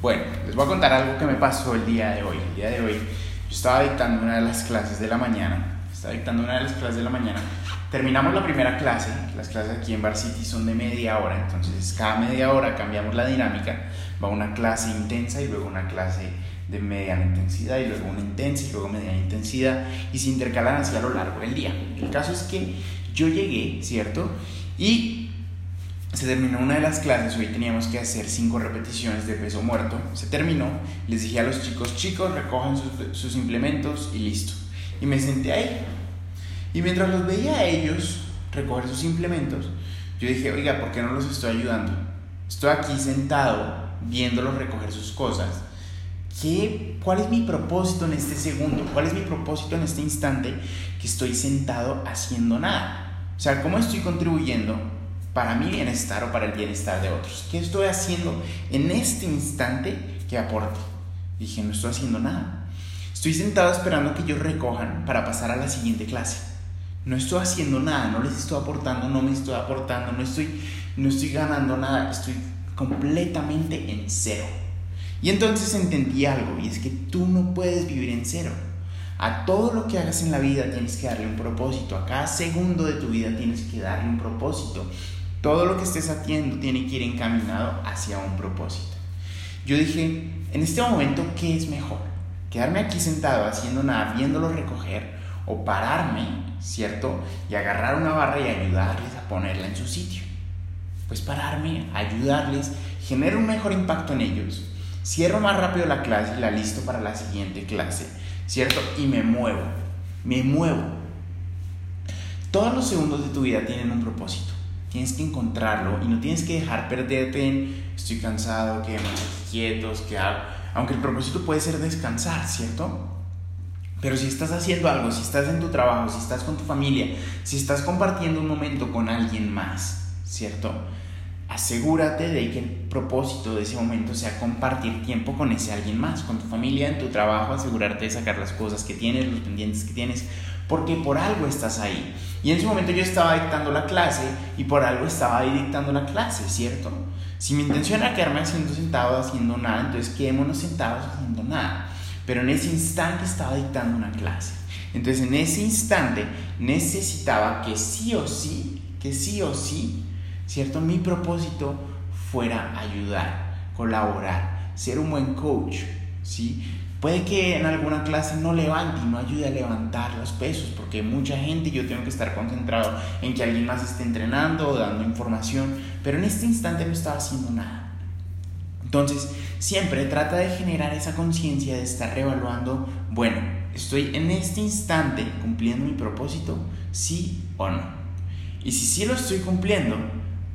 Bueno, les voy a contar algo que me pasó el día de hoy. El día de hoy yo estaba dictando una de las clases de la mañana. Estaba dictando una de las clases de la mañana. Terminamos la primera clase. Las clases aquí en Bar City son de media hora. Entonces cada media hora cambiamos la dinámica. Va una clase intensa y luego una clase de mediana intensidad y luego una intensa y luego mediana intensidad y se intercalan así a lo largo del día. El caso es que yo llegué, ¿cierto? Y se terminó una de las clases, hoy teníamos que hacer cinco repeticiones de peso muerto, se terminó, les dije a los chicos, chicos, recojan sus, implementos y listo. Y me senté ahí. Y mientras los veía a ellos recoger sus implementos, yo dije, oiga, ¿por qué no los estoy ayudando? Estoy aquí sentado viéndolos recoger sus cosas. ¿Qué, ¿Cuál es mi propósito en este segundo? ¿Cuál es mi propósito en este instante que estoy sentado haciendo nada? O sea, ¿cómo estoy contribuyendo para mi bienestar o para el bienestar de otros. ¿Qué estoy haciendo en este instante que aporte? Dije, no estoy haciendo nada. Estoy sentado esperando que ellos recojan para pasar a la siguiente clase. No estoy haciendo nada, no les estoy aportando, no me estoy aportando, no estoy, no estoy ganando nada, estoy completamente en cero. Y entonces entendí algo, y es que tú no puedes vivir en cero. A todo lo que hagas en la vida tienes que darle un propósito. A cada segundo de tu vida tienes que darle un propósito. Todo lo que estés haciendo tiene que ir encaminado hacia un propósito. Yo dije, en este momento, ¿qué es mejor? ¿Quedarme aquí sentado haciendo nada, viéndolo recoger? ¿O pararme, cierto? Y agarrar una barra y ayudarles a ponerla en su sitio. Pues pararme, ayudarles, genero un mejor impacto en ellos. Cierro más rápido la clase y la listo para la siguiente clase, ¿cierto? Y me muevo, me muevo. Todos los segundos de tu vida tienen un propósito. Tienes que encontrarlo y no tienes que dejar perderte en estoy cansado, que quietos, que hago. Aunque el propósito puede ser descansar, ¿cierto? Pero si estás haciendo algo, si estás en tu trabajo, si estás con tu familia, si estás compartiendo un momento con alguien más, ¿cierto? Asegúrate de que el propósito de ese momento sea compartir tiempo con ese alguien más, con tu familia, en tu trabajo, asegurarte de sacar las cosas que tienes, los pendientes que tienes, porque por algo estás ahí. Y en ese momento yo estaba dictando la clase y por algo estaba ahí dictando la clase, ¿cierto? Si mi intención era quedarme haciendo sentado haciendo nada, entonces quedémonos sentados haciendo nada. Pero en ese instante estaba dictando una clase. Entonces en ese instante necesitaba que sí o sí, que sí o sí, ¿cierto? Mi propósito fuera ayudar, colaborar, ser un buen coach, ¿sí? Puede que en alguna clase no levante y no ayude a levantar los pesos, porque mucha gente yo tengo que estar concentrado en que alguien más esté entrenando o dando información, pero en este instante no estaba haciendo nada. Entonces, siempre trata de generar esa conciencia de estar reevaluando, bueno, estoy en este instante cumpliendo mi propósito, sí o no. Y si sí lo estoy cumpliendo,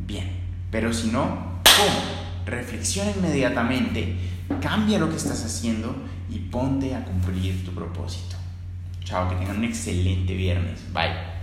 bien, pero si no, ¡pum! Reflexiona inmediatamente, cambia lo que estás haciendo y ponte a cumplir tu propósito. Chao, que tengan un excelente viernes. Bye.